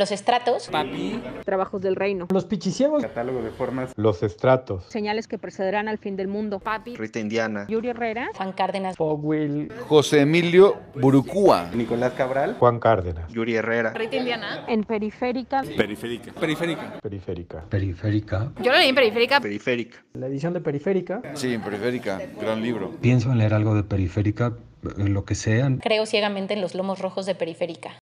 Los estratos. Papi. Trabajos del reino. Los pichiciegos. Catálogo de formas. Los estratos. Señales que precederán al fin del mundo. Papi. Rita Indiana. Yuri Herrera. Juan Cárdenas. Fogwill. José Emilio Burucúa. Nicolás Cabral. Juan Cárdenas. Yuri Herrera. Rita Indiana. En periférica. Periférica. Periférica. Periférica. Periférica. Yo lo leí en periférica. Periférica. La edición de periférica. Sí, en periférica. Gran libro. Pienso en leer algo de periférica, lo que sea. Creo ciegamente en los lomos rojos de periférica.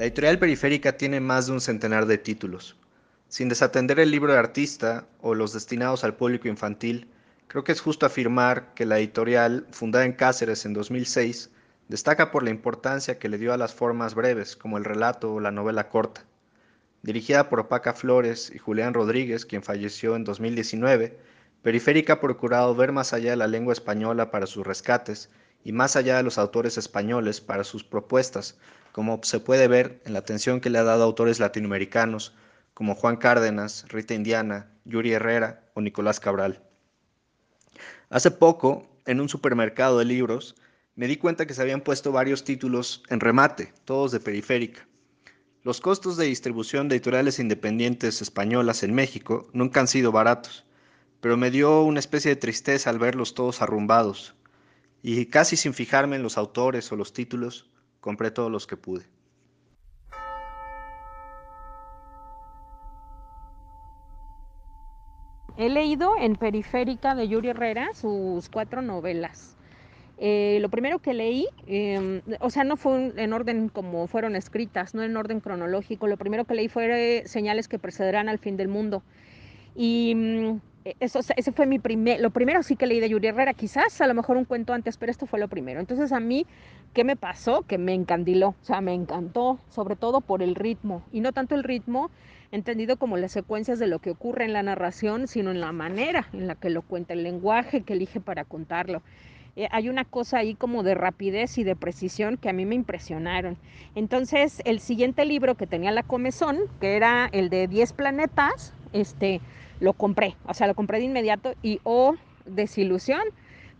La editorial Periférica tiene más de un centenar de títulos. Sin desatender el libro de artista o los destinados al público infantil, creo que es justo afirmar que la editorial, fundada en Cáceres en 2006, destaca por la importancia que le dio a las formas breves, como el relato o la novela corta. Dirigida por Paca Flores y Julián Rodríguez, quien falleció en 2019, Periférica ha procurado ver más allá de la lengua española para sus rescates y más allá de los autores españoles para sus propuestas, como se puede ver en la atención que le ha dado a autores latinoamericanos como Juan Cárdenas, Rita Indiana, Yuri Herrera o Nicolás Cabral. Hace poco, en un supermercado de libros, me di cuenta que se habían puesto varios títulos en remate, todos de periférica. Los costos de distribución de editoriales independientes españolas en México nunca han sido baratos, pero me dio una especie de tristeza al verlos todos arrumbados, y casi sin fijarme en los autores o los títulos, compré todos los que pude. He leído en Periférica de Yuri Herrera sus cuatro novelas. Eh, lo primero que leí, eh, o sea, no fue en orden como fueron escritas, no en orden cronológico. Lo primero que leí fue Señales que precederán al fin del mundo. Y mm, eso, ese fue mi primer, lo primero sí que leí de Yuri Herrera, quizás a lo mejor un cuento antes, pero esto fue lo primero. Entonces a mí, ¿qué me pasó? Que me encandiló, o sea, me encantó, sobre todo por el ritmo, y no tanto el ritmo entendido como las secuencias de lo que ocurre en la narración, sino en la manera en la que lo cuenta, el lenguaje que elige para contarlo. Eh, hay una cosa ahí como de rapidez y de precisión que a mí me impresionaron. Entonces, el siguiente libro que tenía la comezón, que era el de 10 planetas, este, lo compré, o sea, lo compré de inmediato y oh, desilusión.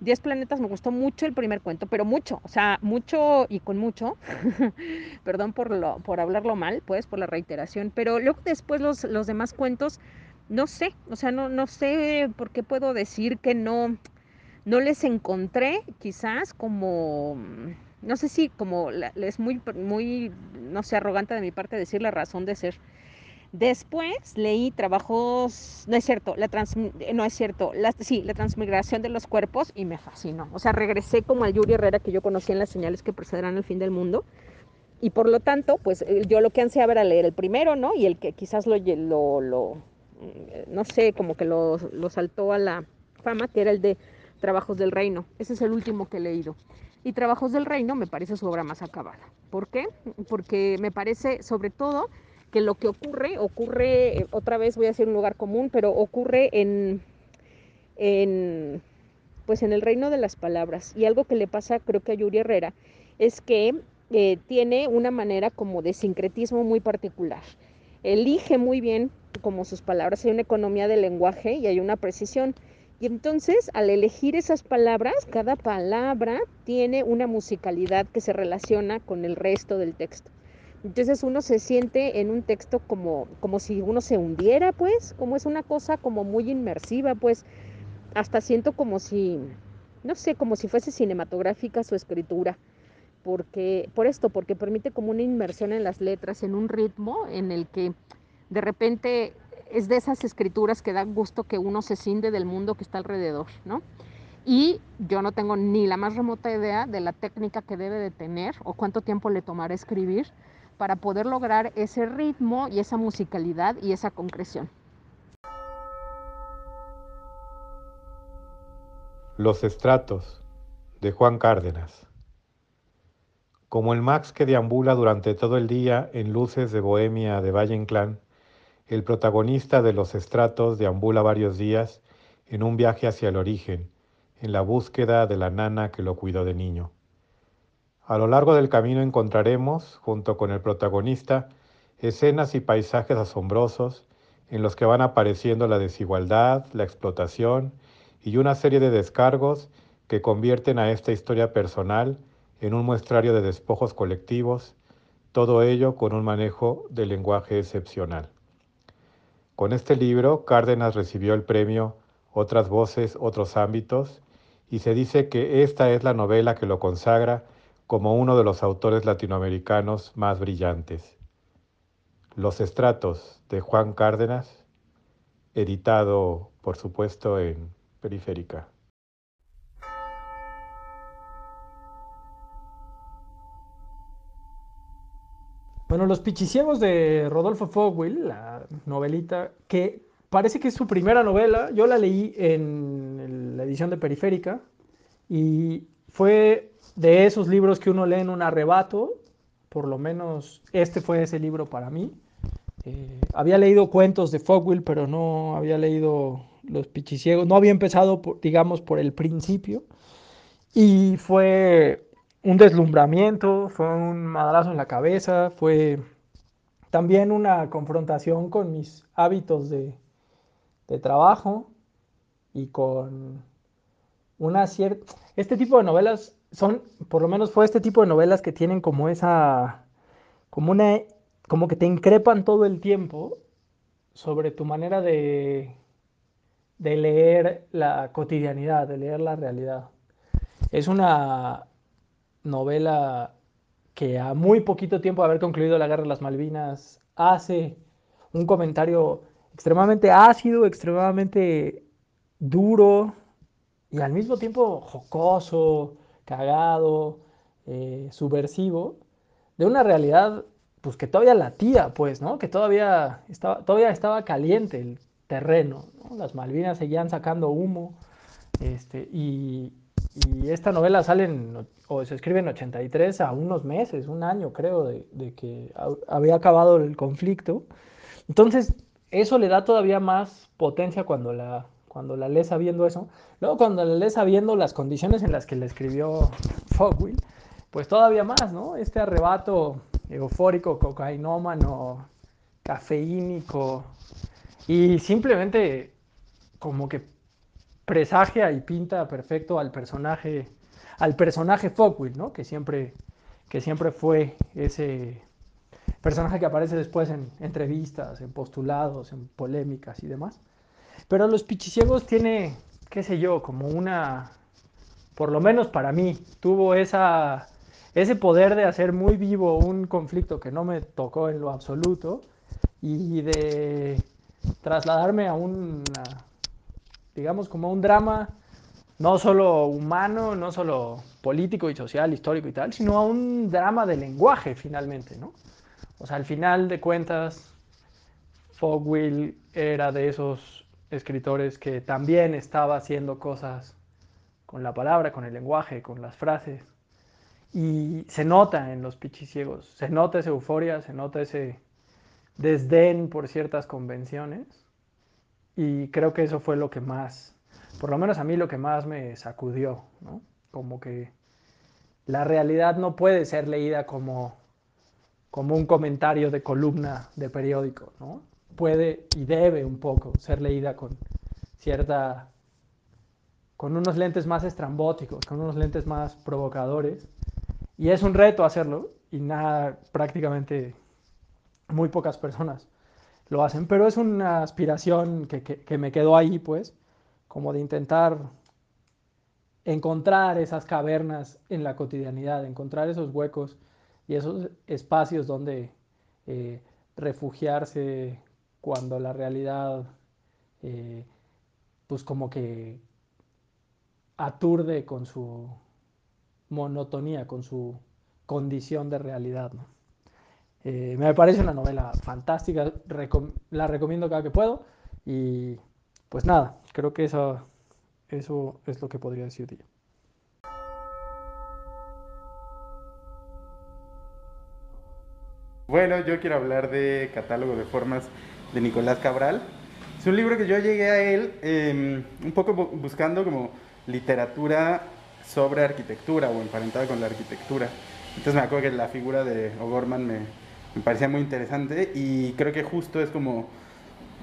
10 planetas me gustó mucho el primer cuento, pero mucho, o sea, mucho y con mucho, perdón por, lo, por hablarlo mal, pues, por la reiteración, pero luego después los, los demás cuentos, no sé, o sea, no, no sé por qué puedo decir que no, no les encontré quizás como, no sé si como es muy, muy, no sé, arrogante de mi parte decir la razón de ser Después leí trabajos, no es cierto, la trans, no es cierto, la, sí, la transmigración de los cuerpos y me fascinó. O sea, regresé como al Yuri Herrera que yo conocí en las señales que precederán el fin del mundo. Y por lo tanto, pues eh, yo lo que ansiaba era leer el primero, ¿no? Y el que quizás lo, lo, lo mm, no sé, como que lo, lo saltó a la fama, que era el de Trabajos del Reino. Ese es el último que he leído. Y Trabajos del Reino me parece su obra más acabada. ¿Por qué? Porque me parece, sobre todo, que lo que ocurre, ocurre, eh, otra vez voy a decir un lugar común, pero ocurre en, en, pues en el reino de las palabras. Y algo que le pasa creo que a Yuri Herrera es que eh, tiene una manera como de sincretismo muy particular. Elige muy bien como sus palabras, hay una economía del lenguaje y hay una precisión. Y entonces, al elegir esas palabras, cada palabra tiene una musicalidad que se relaciona con el resto del texto. Entonces uno se siente en un texto como, como si uno se hundiera, pues, como es una cosa como muy inmersiva, pues, hasta siento como si, no sé, como si fuese cinematográfica su escritura, porque, por esto, porque permite como una inmersión en las letras, en un ritmo en el que de repente es de esas escrituras que dan gusto que uno se cinde del mundo que está alrededor, ¿no? Y yo no tengo ni la más remota idea de la técnica que debe de tener o cuánto tiempo le tomará escribir, para poder lograr ese ritmo y esa musicalidad y esa concreción. Los estratos de Juan Cárdenas. Como el Max que deambula durante todo el día en luces de Bohemia de Valle Inclán, el protagonista de Los estratos deambula varios días en un viaje hacia el origen, en la búsqueda de la nana que lo cuidó de niño. A lo largo del camino encontraremos, junto con el protagonista, escenas y paisajes asombrosos en los que van apareciendo la desigualdad, la explotación y una serie de descargos que convierten a esta historia personal en un muestrario de despojos colectivos, todo ello con un manejo del lenguaje excepcional. Con este libro, Cárdenas recibió el premio Otras Voces, Otros Ámbitos, y se dice que esta es la novela que lo consagra como uno de los autores latinoamericanos más brillantes. Los estratos de Juan Cárdenas, editado por supuesto en Periférica. Bueno, Los Pichiciegos de Rodolfo Fogwill, la novelita, que parece que es su primera novela, yo la leí en la edición de Periférica y fue de esos libros que uno lee en un arrebato, por lo menos este fue ese libro para mí. Eh, había leído cuentos de Fogwill, pero no había leído Los Pichiciegos, no había empezado, digamos, por el principio. Y fue un deslumbramiento, fue un madrazo en la cabeza, fue también una confrontación con mis hábitos de, trabajo y con una cierta... Este tipo de novelas son, por lo menos fue este tipo de novelas que tienen como esa, como una, como que te increpan todo el tiempo sobre tu manera de, de leer la cotidianidad, de leer la realidad. Es una novela que a muy poquito tiempo de haber concluido la Guerra de las Malvinas hace un comentario extremadamente ácido, extremadamente duro y al mismo tiempo jocoso, cagado, eh, subversivo, de una realidad pues que todavía latía, pues, ¿no? Que todavía estaba, todavía estaba caliente el terreno, Las Malvinas seguían sacando humo, este, y, y esta novela sale o se escribe en 83 a unos meses, un año creo, de, que había acabado el conflicto. Entonces, eso le da todavía más potencia cuando la, cuando la lees sabiendo eso. Luego, cuando la lees sabiendo las condiciones en las que le escribió Fogwill, pues todavía más, ¿no? Este arrebato eufórico, cocainómano, cafeínico, y simplemente como que presagia y pinta perfecto al personaje, al personaje Fogwill, ¿no? Que siempre, que siempre fue ese personaje que aparece después en entrevistas, en postulados, en polémicas y demás. Pero Los Pichiciegos tiene, qué sé yo, como una, por lo menos para mí, tuvo esa, ese poder de hacer muy vivo un conflicto que no me tocó en lo absoluto y de trasladarme a una digamos, como un drama no solo humano, no solo político y social, histórico y tal, sino a un drama de lenguaje finalmente, ¿no? O sea, al final de cuentas, Fogwill era de esos escritores que también estaba haciendo cosas con la palabra, con el lenguaje, con las frases. Y se nota en los pichiciegos, se nota esa euforia, se nota ese desdén por ciertas convenciones y creo que eso fue lo que más, por lo menos a mí lo que más me sacudió, ¿no? Como que la realidad no puede ser leída como, como un comentario de columna de periódico, ¿no? Puede y debe un poco ser leída con cierta, con unos lentes más estrambóticos, con unos lentes más provocadores. Y es un reto hacerlo y nada, prácticamente muy pocas personas lo hacen, pero es una aspiración que, me quedó ahí, pues, como de intentar encontrar esas cavernas en la cotidianidad, encontrar esos huecos y esos espacios donde eh, refugiarse cuando la realidad, eh, pues como que aturde con su monotonía, con su condición de realidad. Eh, me parece una novela fantástica, la recomiendo cada que puedo y pues nada, creo que eso, eso es lo que podría decir de. Bueno, yo quiero hablar de Catálogo de Formas de Nicolás Cabral. Es un libro que yo llegué a él em, un poco buscando como literatura sobre arquitectura o emparentada con la arquitectura. Entonces me acuerdo que la figura de O'Gorman me, parecía muy interesante y creo que justo es como,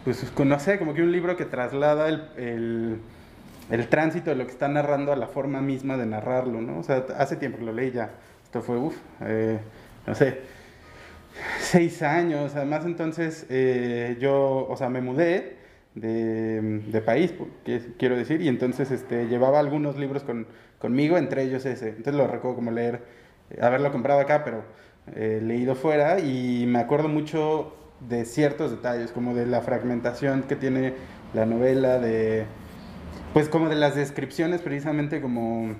pues no sé, como que un libro que traslada el, el, el tránsito de lo que está narrando a la forma misma de narrarlo, ¿no? O sea, hace tiempo que lo leí ya, esto fue, uff, eh, no sé, seis años, además entonces eh, yo, o sea, me mudé de, de país, que, quiero decir, y entonces este, llevaba algunos libros con, conmigo, entre ellos ese, entonces lo recuerdo como leer haberlo comprado acá, pero eh, leído fuera y me acuerdo mucho de ciertos detalles, como de la fragmentación que tiene la novela, de pues como de las descripciones precisamente como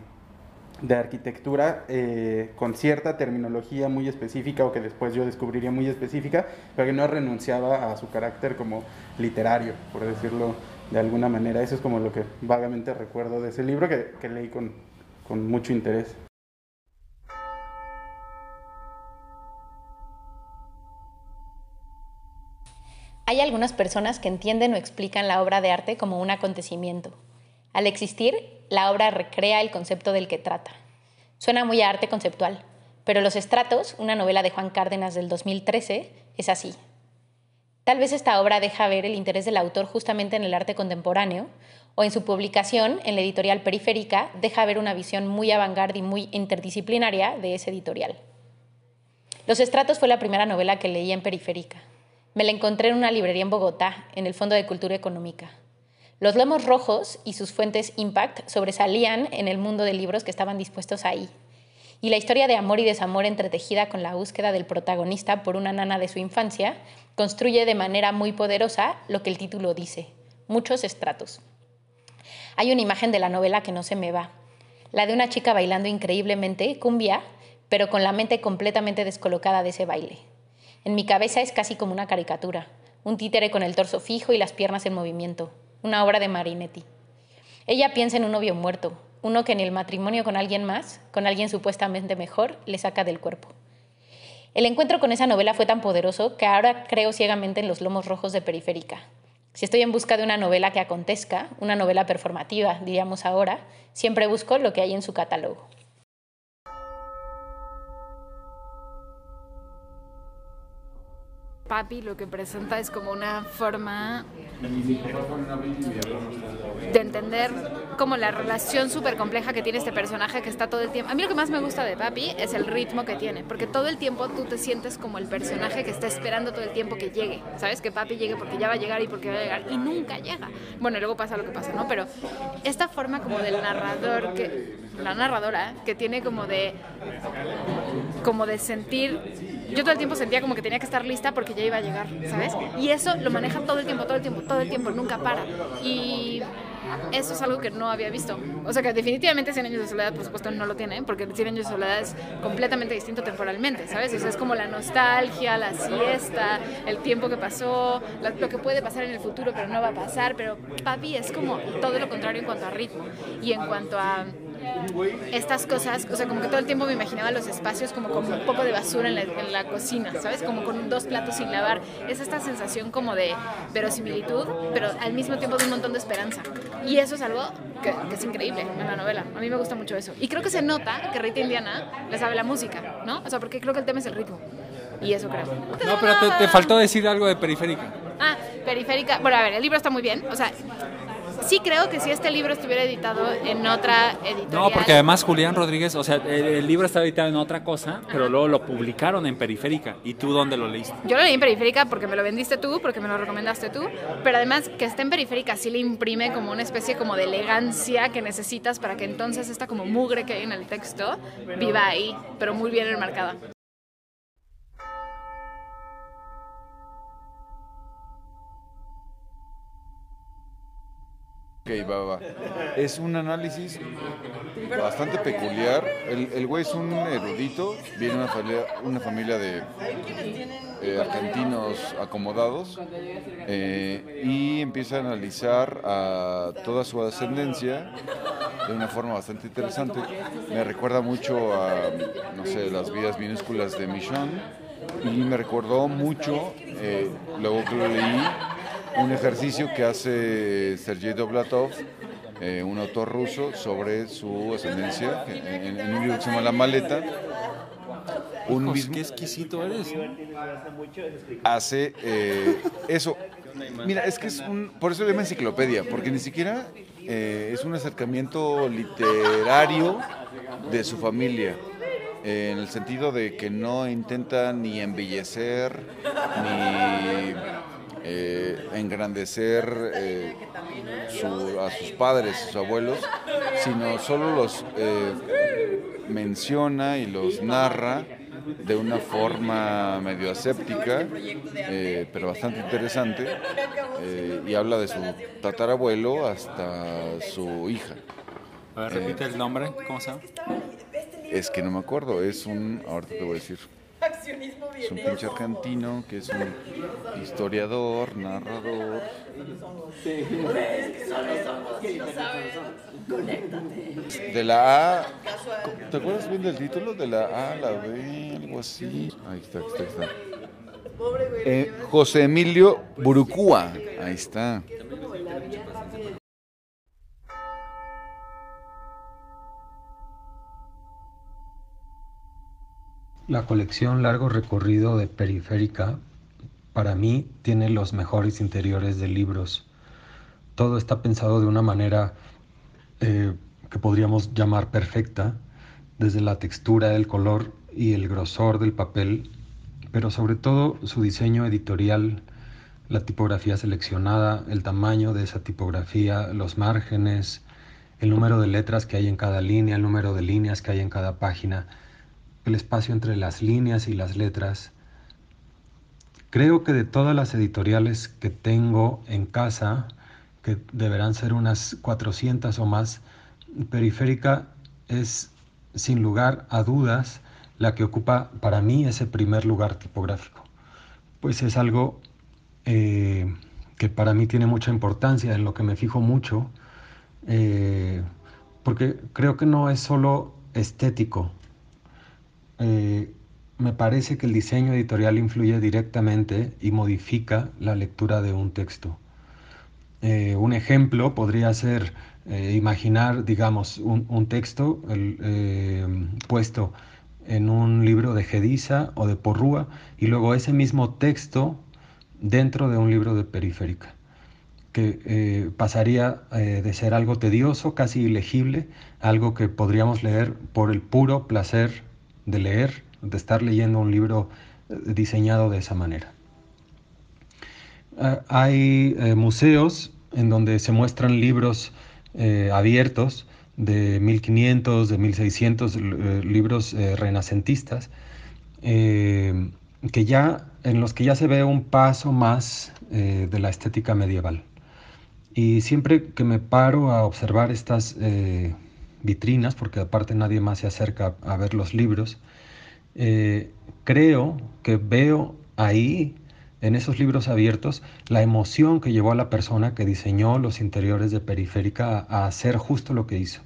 de arquitectura eh, con cierta terminología muy específica o que después yo descubriría muy específica, pero que no renunciaba a su carácter como literario, por decirlo de alguna manera. Eso es como lo que vagamente recuerdo de ese libro que, que leí con, con mucho interés. Hay algunas personas que entienden o explican la obra de arte como un acontecimiento. Al existir, la obra recrea el concepto del que trata. Suena muy a arte conceptual, pero Los Estratos, una novela de Juan Cárdenas del 2013, es así. Tal vez esta obra deja ver el interés del autor justamente en el arte contemporáneo, o en su publicación en la editorial Periférica deja ver una visión muy avant y muy interdisciplinaria de ese editorial. Los Estratos fue la primera novela que leí en Periférica. Me la encontré en una librería en Bogotá, en el Fondo de Cultura Económica. Los lomos rojos y sus fuentes Impact sobresalían en el mundo de libros que estaban dispuestos ahí. Y la historia de amor y desamor entretejida con la búsqueda del protagonista por una nana de su infancia construye de manera muy poderosa lo que el título dice, muchos estratos. Hay una imagen de la novela que no se me va, la de una chica bailando increíblemente cumbia, pero con la mente completamente descolocada de ese baile. En mi cabeza es casi como una caricatura, un títere con el torso fijo y las piernas en movimiento, una obra de Marinetti. Ella piensa en un novio muerto, uno que en el matrimonio con alguien más, con alguien supuestamente mejor, le saca del cuerpo. El encuentro con esa novela fue tan poderoso que ahora creo ciegamente en los lomos rojos de Periférica. Si estoy en busca de una novela que acontezca, una novela performativa, diríamos ahora, siempre busco lo que hay en su catálogo. Papi lo que presenta es como una forma de entender como la relación súper compleja que tiene este personaje que está todo el tiempo. A mí lo que más me gusta de Papi es el ritmo que tiene, porque todo el tiempo tú te sientes como el personaje que está esperando todo el tiempo que llegue, ¿sabes? Que Papi llegue porque ya va a llegar y porque va a llegar y nunca llega. Bueno, luego pasa lo que pasa, ¿no? Pero esta forma como del narrador que la narradora que tiene como de como de sentir yo todo el tiempo sentía como que tenía que estar lista porque ya iba a llegar, ¿sabes? Y eso lo maneja todo el tiempo, todo el tiempo, todo el tiempo, nunca para. Y eso es algo que no había visto. O sea que definitivamente 100 años de soledad, por supuesto, no lo tiene, porque 100 años de soledad es completamente distinto temporalmente, ¿sabes? O es como la nostalgia, la siesta, el tiempo que pasó, lo que puede pasar en el futuro, pero no va a pasar. Pero Papi es como todo lo contrario en cuanto a ritmo y en cuanto a estas cosas, o sea, como que todo el tiempo me imaginaba los espacios como con un poco de basura en la, cocina, ¿sabes? Como con dos platos sin lavar. Es esta sensación como de verosimilitud, pero al mismo tiempo de un montón de esperanza. Y eso es algo que, es increíble en la novela. A mí me gusta mucho eso. Y creo que se nota que Rita Indiana le sabe la música, ¿no? O sea, porque creo que el tema es el ritmo. Y eso creo. No, pero te, te faltó decir algo de periférica. Ah, periférica. Bueno, a ver, el libro está muy bien. O sea, sí creo que si este libro estuviera editado en otra editorial. No, porque además Julián Rodríguez, o sea, el, libro estaba editado en otra cosa, pero luego lo publicaron en Periférica. ¿Y tú dónde lo leíste? Yo lo leí en Periférica porque me lo vendiste tú, porque me lo recomendaste tú, pero además que esté en Periférica sí le imprime como una especie como de elegancia que necesitas para que entonces esta como mugre que hay en el texto viva ahí, pero muy bien enmarcada. Ok, va, va. Es un análisis bastante peculiar. El, el güey es un erudito, viene de una familia, una familia de eh, argentinos acomodados eh, y empieza a analizar a toda su ascendencia de una forma bastante interesante. Me recuerda mucho a, no sé, las vidas minúsculas de Michon y me recordó mucho, eh, luego que lo leí, un ejercicio que hace Sergei Doblatov eh, un autor ruso, sobre su ascendencia, en, en un libro que se llama La Maleta. Un Hijos, mismo qué exquisito eres. hace eh, eso. Mira, es que es un. Por eso le llama enciclopedia, porque ni siquiera eh, es un acercamiento literario de su familia. en el sentido de que no intenta ni embellecer, ni eh, engrandecer eh, su- a sus padres, sus abuelos, sino solo los eh, menciona y los narra de una forma medio aséptica, eh, pero bastante interesante, eh, y habla de su tatarabuelo hasta su hija. A ver, repite el nombre, ¿cómo se llama? Es que no me acuerdo, es un, ahorita te voy a decir, es un pinche argentino que es un historiador, narrador. De la A, ¿te acuerdas bien del título? De la A a la B, algo así. Ahí está, ahí está, ahí está. Eh, José Emilio Burucúa, ahí está. La colección Largo Recorrido de Periférica para mí tiene los mejores interiores de libros. Todo está pensado de una manera eh, que podríamos llamar perfecta, desde la textura, el color y el grosor del papel, pero sobre todo su diseño editorial, la tipografía seleccionada, el tamaño de esa tipografía, los márgenes, el número de letras que hay en cada línea, el número de líneas que hay en cada página, el espacio entre las líneas y las letras. Creo que de todas las editoriales que tengo en casa, que deberán ser unas 400 o más, Periférica es sin lugar a dudas la que ocupa para mí ese primer lugar tipográfico. Pues es algo eh, que para mí tiene mucha importancia, en lo que me fijo mucho, eh, porque creo que no es solo estético. Eh, me parece que el diseño editorial influye directamente y modifica la lectura de un texto. Eh, un ejemplo podría ser eh, imaginar, digamos, un, un texto puesto en un libro de Gediza o de Porrúa y luego ese mismo texto dentro de un libro de Periférica, que pasaría de ser algo tedioso, casi ilegible, algo que podríamos leer por el puro placer de leer, de estar leyendo un libro eh, diseñado de esa manera. Ah, hay eh, museos en donde se muestran libros eh, abiertos de 1500, de 1600, eh, libros renacentistas, que ya, en los que ya se ve un paso más de la estética medieval. Y siempre que me paro a observar estas vitrinas, porque aparte nadie más se acerca a ver los libros, eh, creo que veo ahí, en esos libros abiertos, la emoción que llevó a la persona que diseñó los interiores de Periférica a, a hacer justo lo que hizo.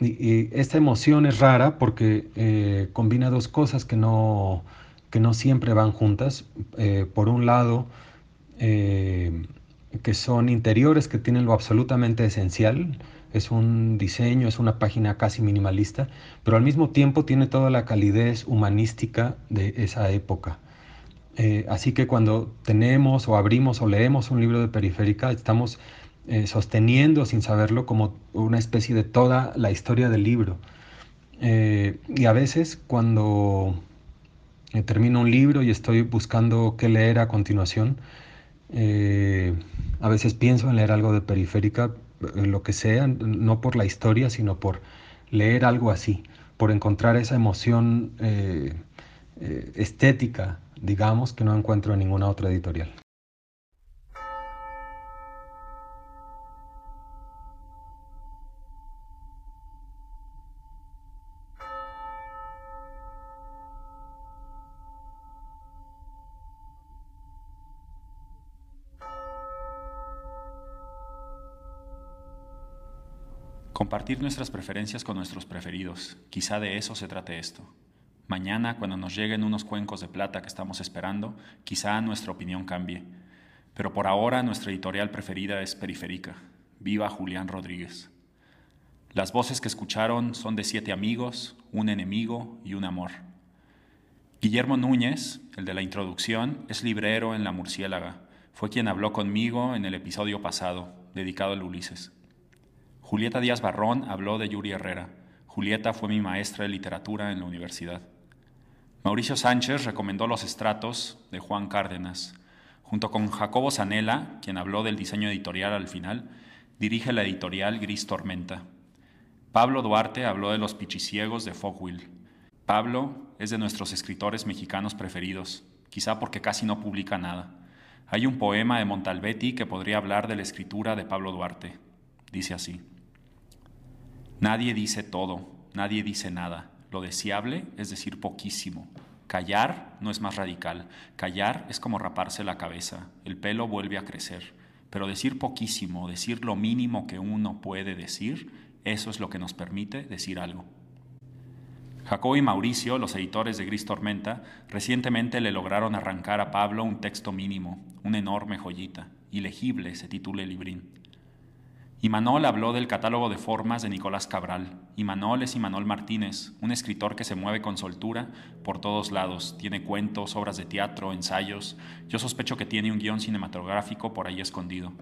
Y, y esta emoción es rara porque eh, combina dos cosas que no, que no siempre van juntas. Eh, por un lado, eh, que son interiores que tienen lo absolutamente esencial, es un diseño, es una página casi minimalista, pero al mismo tiempo tiene toda la calidez humanística de esa época. Eh, así que cuando tenemos o abrimos o leemos un libro de periférica, estamos eh, sosteniendo sin saberlo como una especie de toda la historia del libro. Eh, y a veces cuando termino un libro y estoy buscando qué leer a continuación, a veces pienso en leer algo de periférica, lo que sea, no por la historia, sino por leer algo así, por encontrar esa emoción eh, eh, estética, digamos, que no encuentro en ninguna otra editorial. Compartir nuestras preferencias con nuestros preferidos. Quizá de eso se trate esto. Mañana, cuando nos lleguen unos cuencos de plata que estamos esperando, quizá nuestra opinión cambie. Pero por ahora nuestra editorial preferida es Periférica. Viva Julián Rodríguez. Las voces que escucharon son de siete amigos, un enemigo y un amor. Guillermo Núñez, el de la introducción, es librero en La Murciélaga. Fue quien habló conmigo en el episodio pasado, dedicado al Ulises. Julieta Díaz Barrón habló de Yuri Herrera. Julieta fue mi maestra de literatura en la universidad. Mauricio Sánchez recomendó Los estratos de Juan Cárdenas. Junto con Jacobo Zanella, quien habló del diseño editorial al final, dirige la editorial Gris Tormenta. Pablo Duarte habló de Los pichiciegos de Fogwill. Pablo es de nuestros escritores mexicanos preferidos, quizá porque casi no publica nada. Hay un poema de Montalbetti que podría hablar de la escritura de Pablo Duarte. Dice así. Nadie dice todo, nadie dice nada. Lo deseable es decir poquísimo. Callar no es más radical. Callar es como raparse la cabeza. El pelo vuelve a crecer. Pero decir poquísimo, decir lo mínimo que uno puede decir, eso es lo que nos permite decir algo. Jacobo y Mauricio, los editores de Gris Tormenta, recientemente le lograron arrancar a Pablo un texto mínimo, una enorme joyita. Ilegible se titula el librín. Imanol habló del catálogo de formas de Nicolás Cabral. Imanol es Imanol Martínez, un escritor que se mueve con soltura por todos lados. Tiene cuentos, obras de teatro, ensayos. Yo sospecho que tiene un guion cinematográfico por ahí escondido.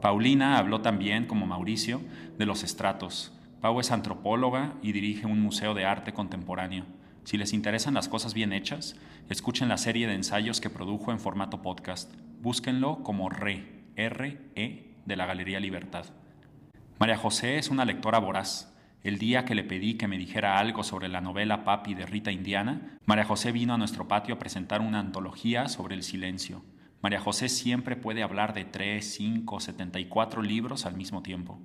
Paulina habló también, como Mauricio, de los estratos. Pau es antropóloga y dirige un museo de arte contemporáneo. Si les interesan las cosas bien hechas, escuchen la serie de ensayos que produjo en formato podcast. Búsquenlo como RE, R-E de la Galería Libertad. María José es una lectora voraz. El día que le pedí que me dijera algo sobre la novela Papi de Rita Indiana, María José vino a nuestro patio a presentar una antología sobre el silencio. María José siempre puede hablar de 3, 5, 74 libros al mismo tiempo.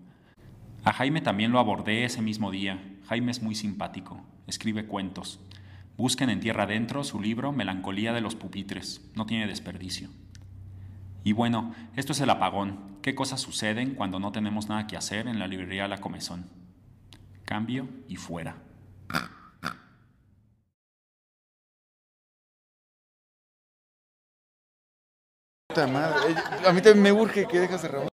A Jaime también lo abordé ese mismo día. Jaime es muy simpático, escribe cuentos. Busquen en Tierra Adentro su libro Melancolía de los pupitres, no tiene desperdicio. Y bueno, esto es el apagón. ¿Qué cosas suceden cuando no tenemos nada que hacer en la librería La Comezón? Cambio y fuera. A mí también me urge que dejas de